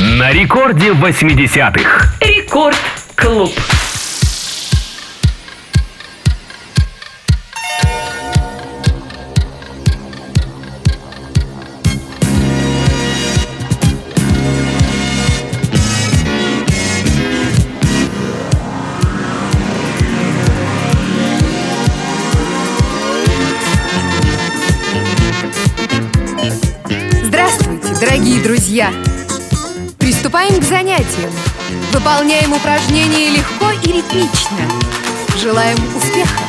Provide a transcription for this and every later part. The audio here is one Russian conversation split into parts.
На рекорде 80-х. Рекорд Клуб. Здравствуйте, дорогие друзья! Приступаем к занятиям. Выполняем упражнения легко и ритмично. Желаем успеха!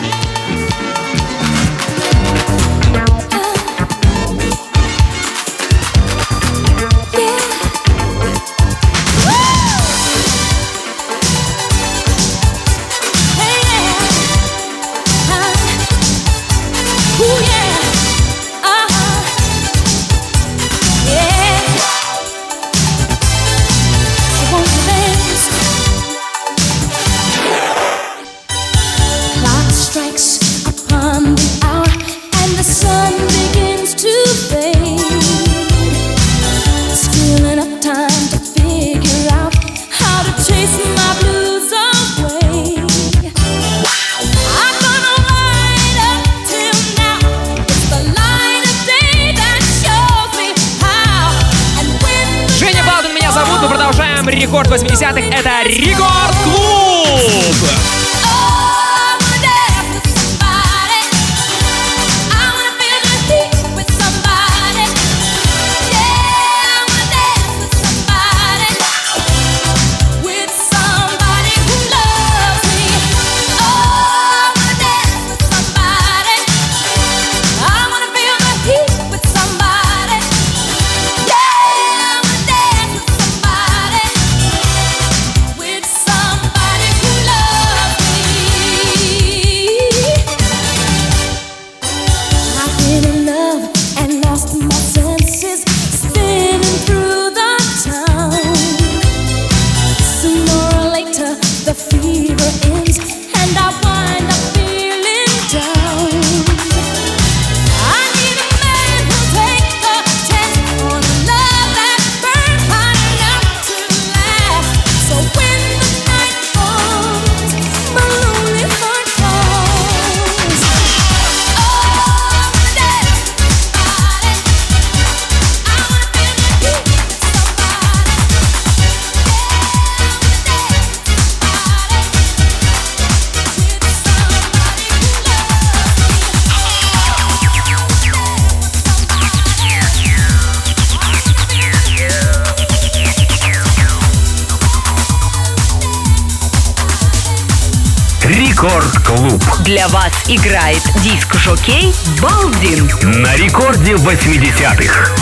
играет диск-жокей Балдин. На рекорде 80-х.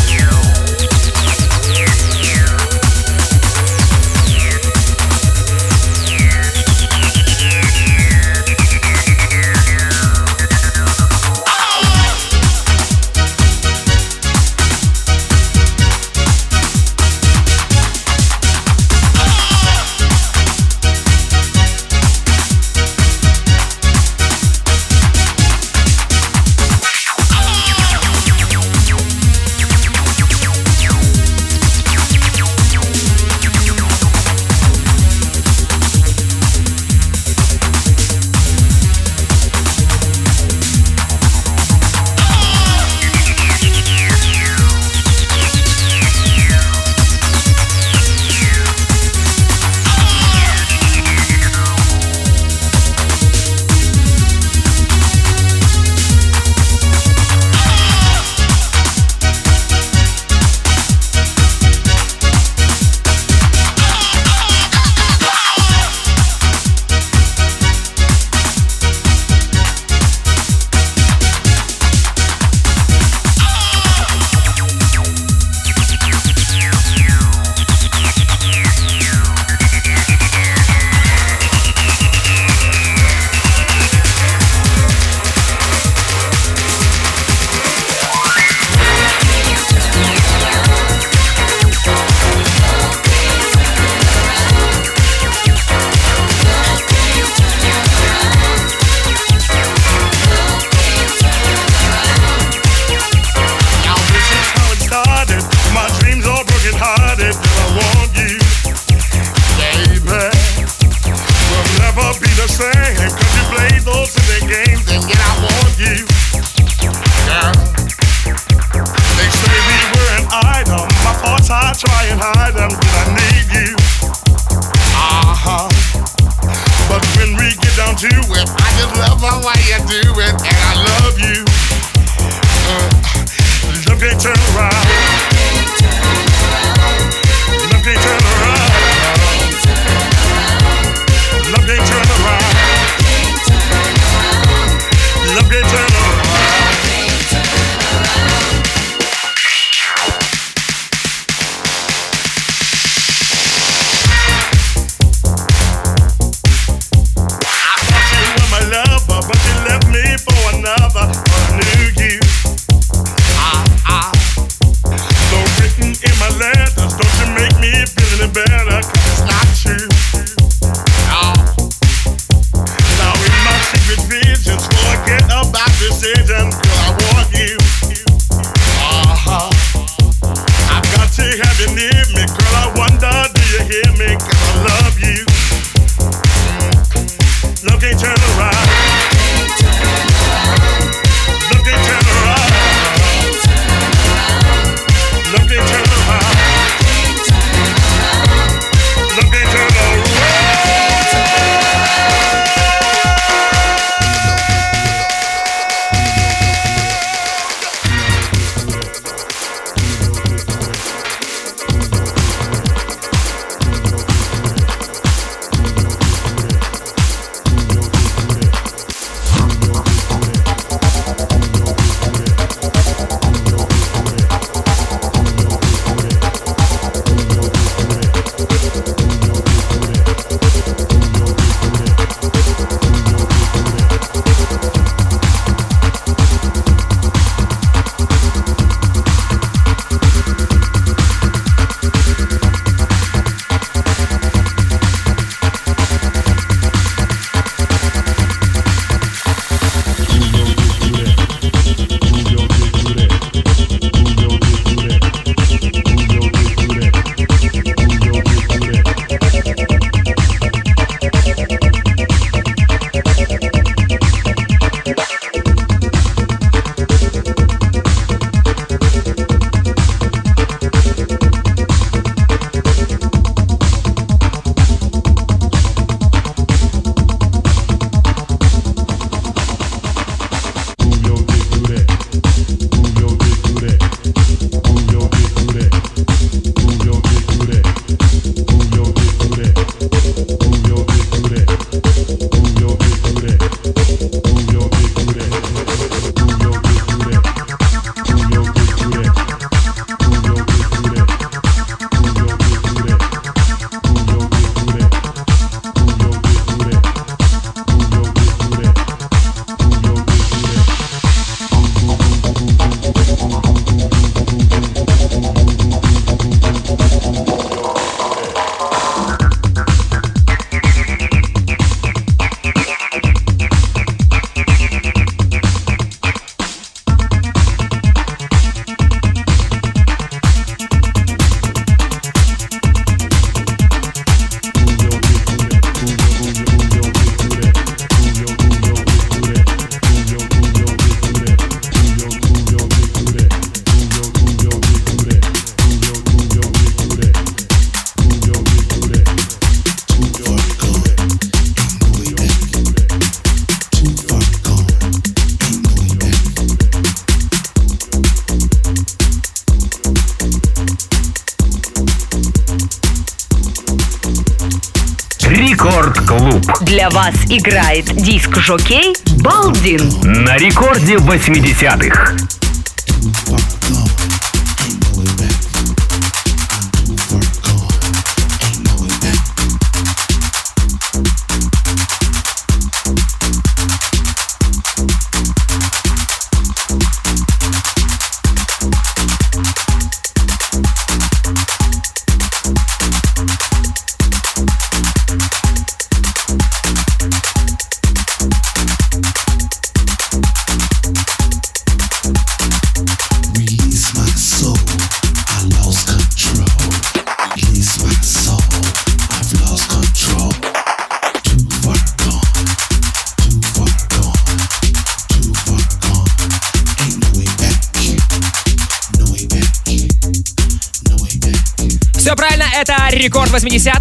Для вас играет диск-жокей Балдин. На рекорде 80-х.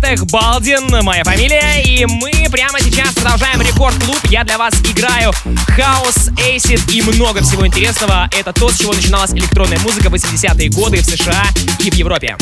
80-х, Балдин, моя фамилия, и мы прямо сейчас продолжаем рекорд-клуб. Я для вас играю хаос, эйсид и много всего интересного. Это то, с чего начиналась электронная музыка в 80-е годы в США и в Европе.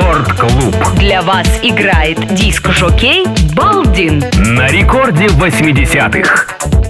Рекорд-клуб. Для вас играет диск-жокей Балдин. На рекорде 80-х.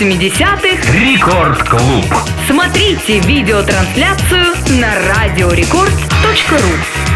80-х «Рекорд-клуб». Смотрите видеотрансляцию на радиорекорд.ру.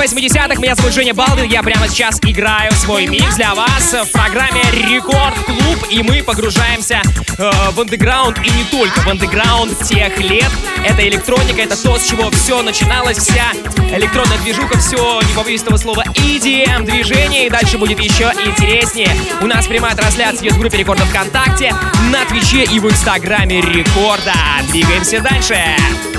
80-х. Меня зовут Женя Балдин. Я прямо сейчас играю свой микс для вас в программе Рекорд Клуб. И мы погружаемся э, в андеграунд и не только в андеграунд тех лет. Это электроника, это то, с чего все начиналось, вся электронная движуха, все, не побоюсь этого слова, EDM движение. И дальше будет еще интереснее. У нас прямая трансляция есть в группе Рекорда ВКонтакте, на Твиче и в Инстаграме Рекорда. Двигаемся дальше. Put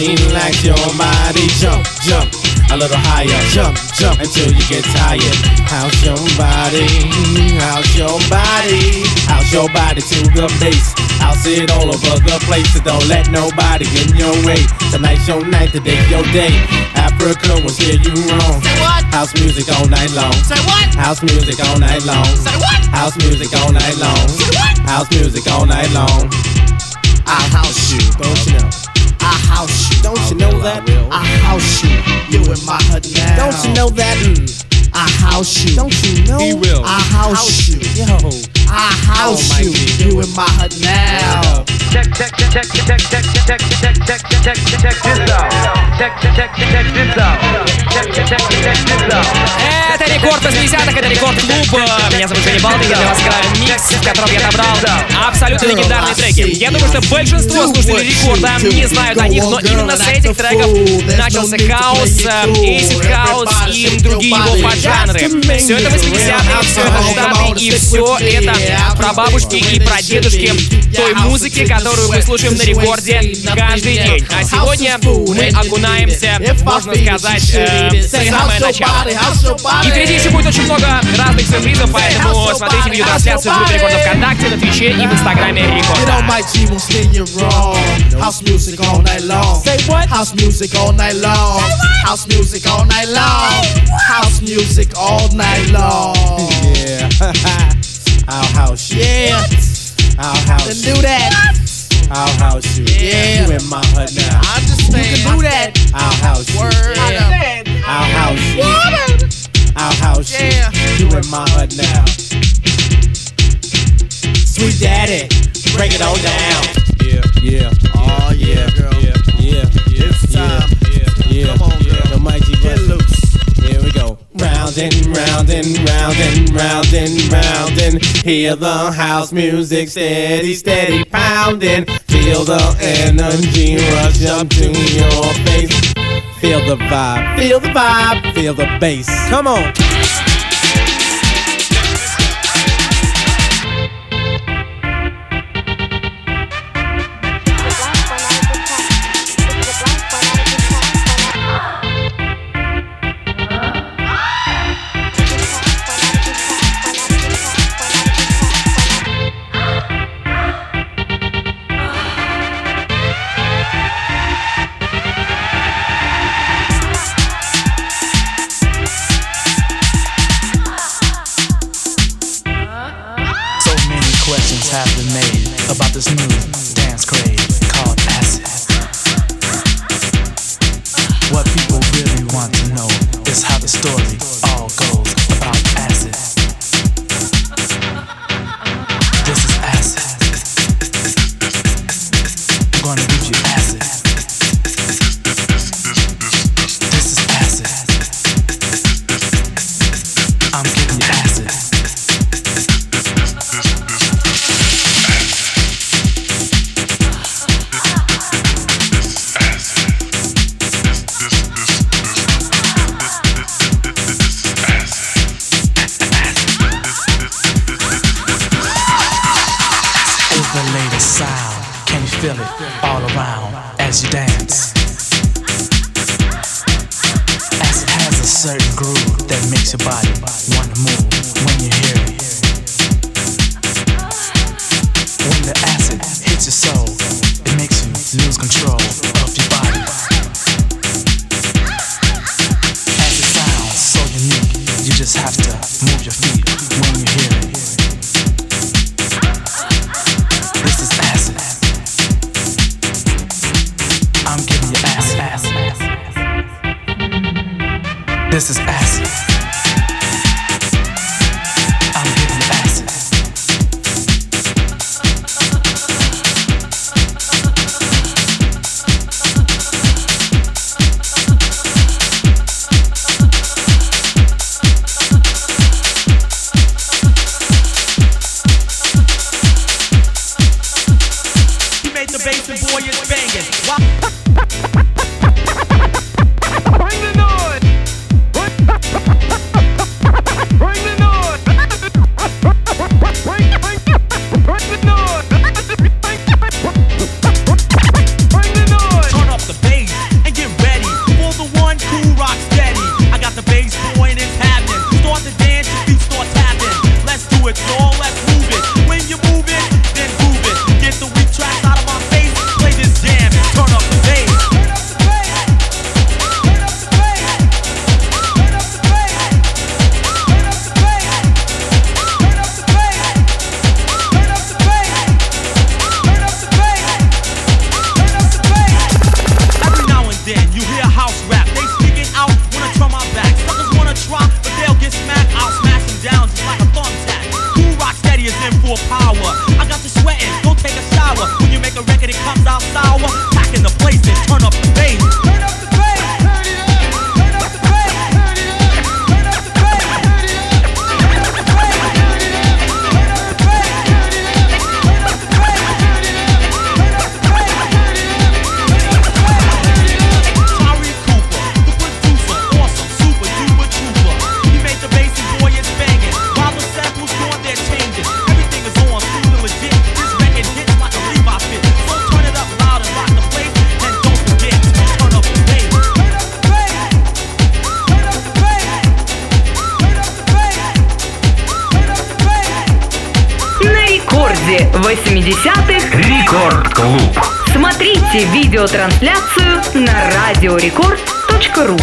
free. Relax your body. Jump, jump. A little higher. Jump, jump until you get tired. How's your body? How's your body? How's your body to the bass? I'll sit all over the place. So don't let nobody get in your way. Tonight's your night, today's your day. Africa will steer you wrong. Say what? House music all night long. Say what? House music all night long. Say what? House music all night long. Say what? House music all night long. I'll house you, don't you know? I house you, don't you know that? I house you, you in my hut now. Don't you know that? Mm. I house you, don't you know? He will. I house you, yo. I house you, you in my hut now. Это рекорд 80-х, это рекорд клуб. Меня зовут Женя Балдин, я для вас играю микс, в котором я набрал абсолютно легендарные треки. Я думаю, что большинство слушателей рекорда не знают о них, но именно с этих треков начался хаус, acid house и другие его поджанры. Все это 80-е, все это штаты и все это про бабушки и про дедушки той музыки, которую мы слушаем на рекорде каждый день. А сегодня мы окунаемся, можно сказать, э, в самое начало. И впереди еще будет очень много разных сюрпризов, поэтому смотрите видеотрансляцию в группе Рекорда ВКонтакте, на Твиче и в Инстаграме Рекорда. my G won't steer you wrong. House music all night long. Say what? House music all night long. House music all night long. House music all night long. Yeah. I'll house you. Yeah. I'll house you. do that. I'll house you. Yeah. You in my hut now. I understand. You can do that. I'll house you. Word. Yeah. I'll house you. I'll house you. You in my hut now. Sweet daddy, break it on down. Yeah, yeah. Oh yeah, girl. Yeah, yeah. yeah it's time. Yeah, yeah. Come on, girl. The mighty get loose. Here we go. Round and round and round and round and round and hear the house music steady, steady pounding. Feel the energy rush up to your face. Feel the vibe, feel the vibe, feel the bass. Come on. Рекорд Клуб. смотрите видеотрансляцию на радиорекорд.ру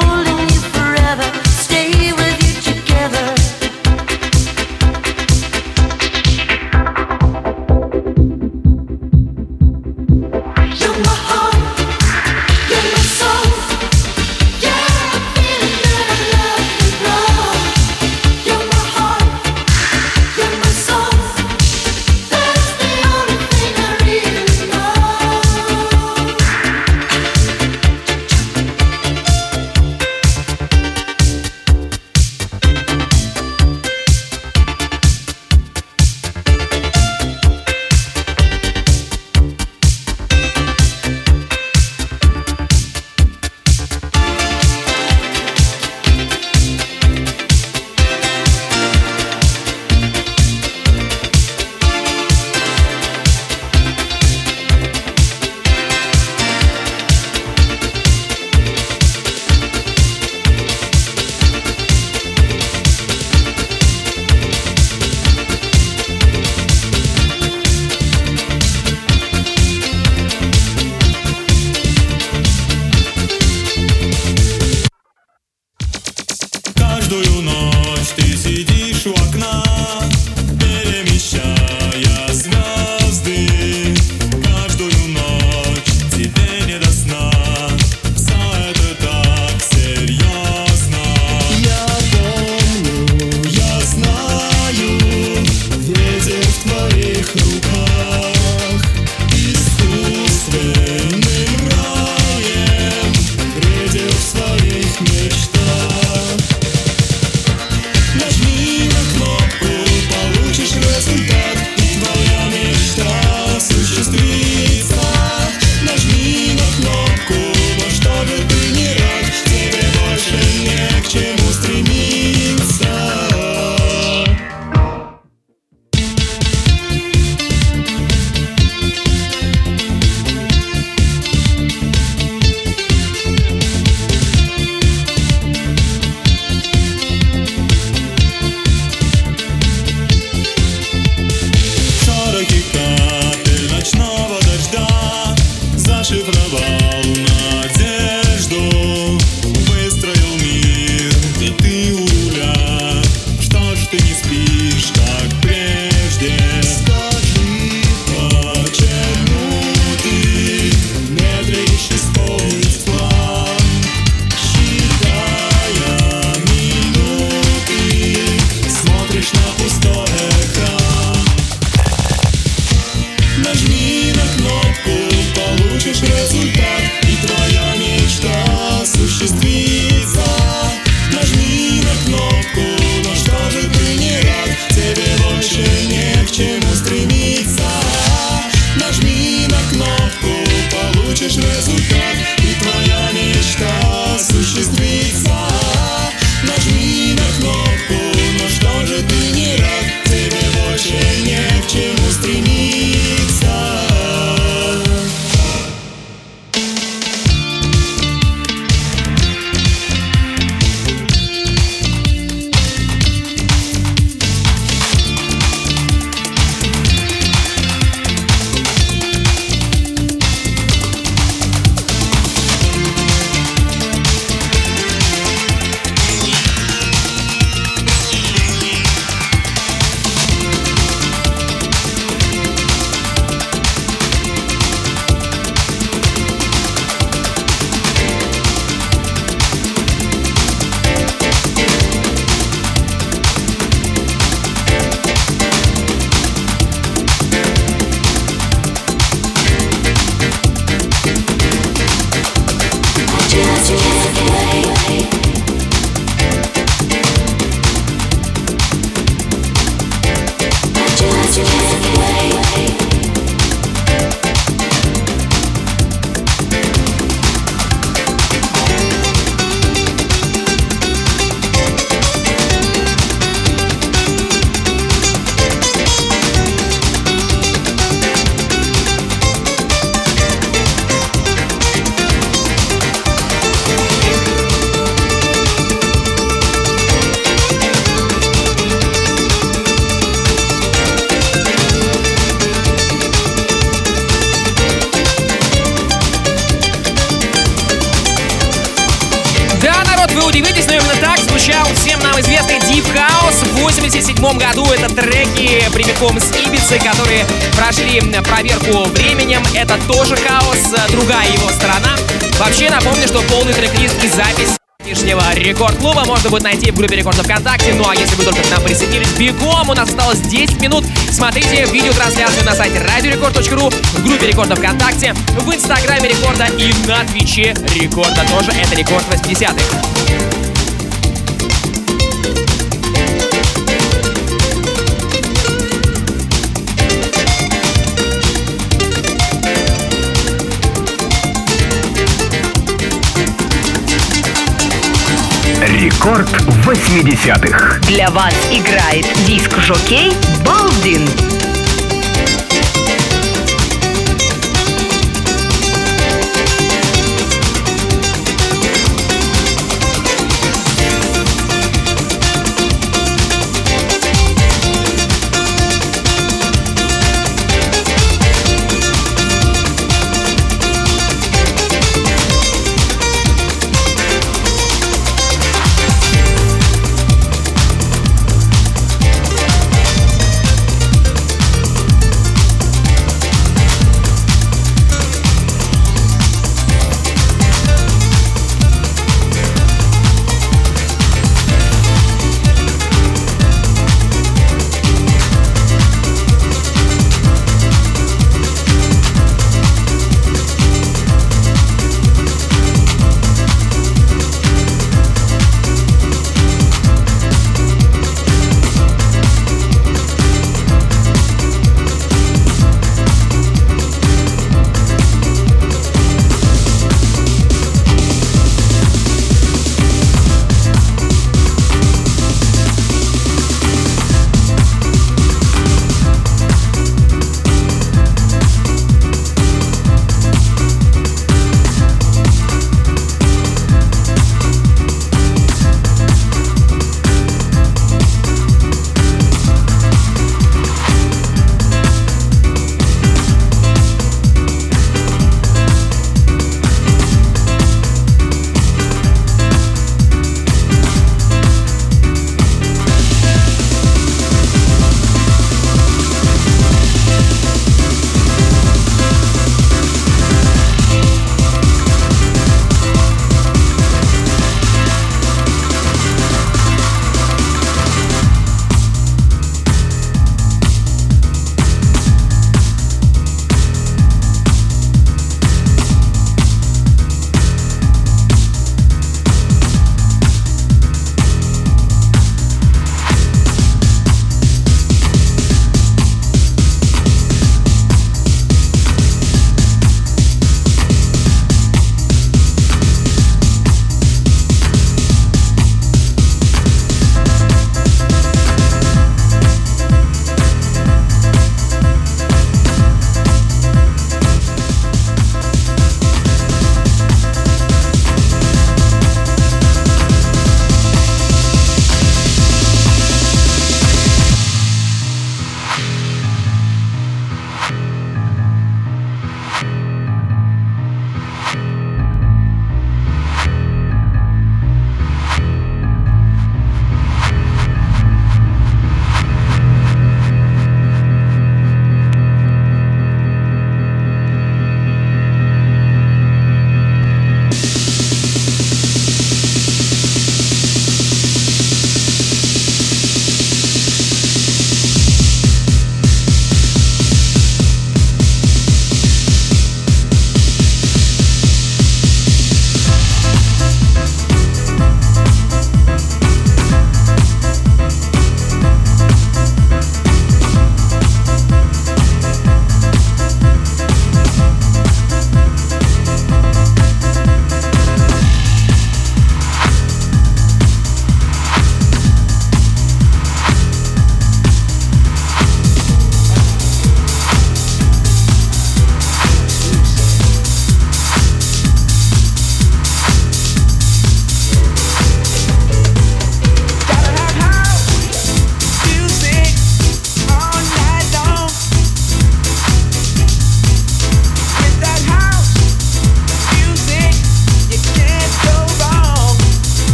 holding в группе рекордов ВКонтакте. Ну а если вы только к нам присоединились, бегом, у нас осталось 10 минут. Смотрите видеотрансляцию на сайте радиорекорд.ру, в группе рекордов ВКонтакте, в инстаграме рекорда и на твиче рекорда тоже. Это рекорд 80-х. Рекорд 80-х. Для вас играет диск-жокей Балдин.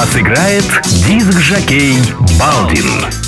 Вас играет диск-жокей Балдин.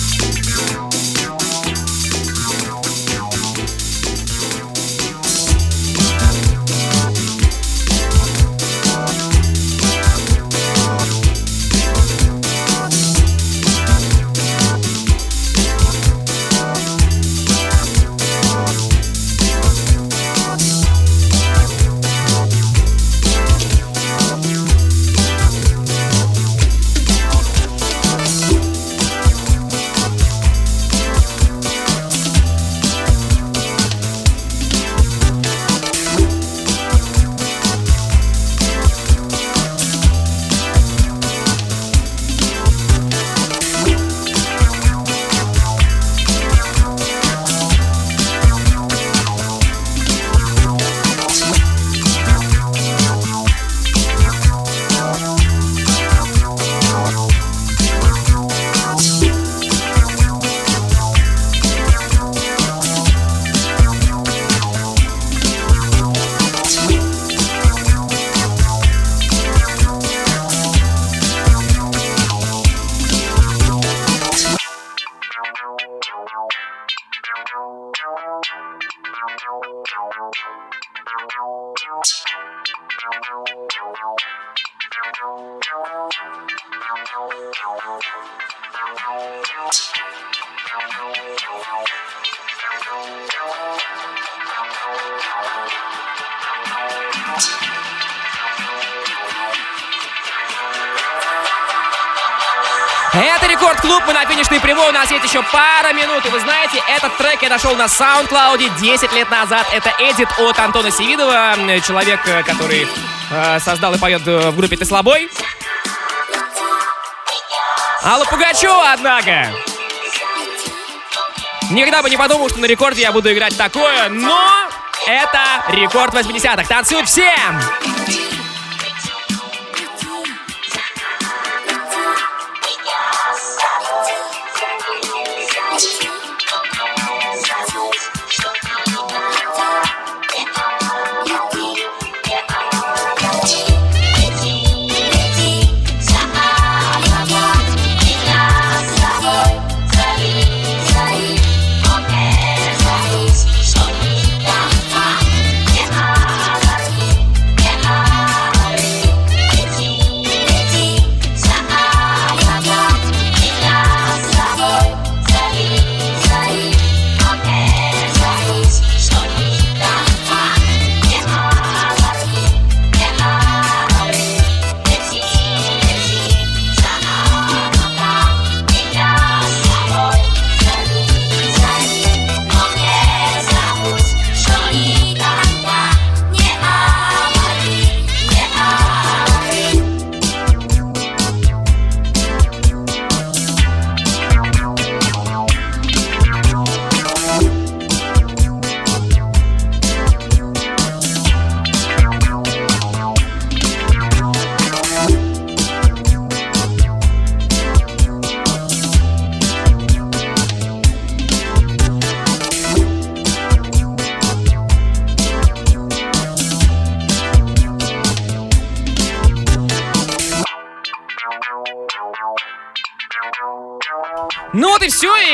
Рекорд Клуб, мы на финишной прямой, у нас есть еще пара минут. И вы знаете, этот трек я нашел на SoundCloud 10 лет назад. Это эдит от Антона Севидова, человек, э, который э, создал и поет э, в группе «Ты слабой». Алла Пугачева, однако. Никогда бы не подумал, что на рекорде я буду играть такое, но это рекорд 80-х. Танцуют все!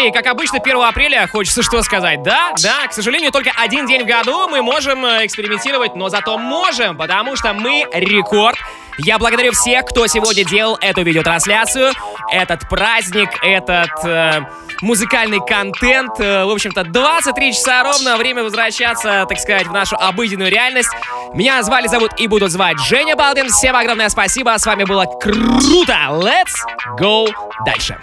И как обычно 1 апреля хочется что сказать, да, да, к сожалению, только один день в году мы можем э, экспериментировать, но зато можем, потому что мы рекорд. Я благодарю всех, кто сегодня делал эту видеотрансляцию, этот праздник, этот э, музыкальный контент. Э, В общем-то, 23 часа ровно, время возвращаться, так сказать, в нашу обыденную реальность. Меня звали, зовут и будут звать Женя Балдин. Всем огромное спасибо, с вами было круто. Let's go дальше.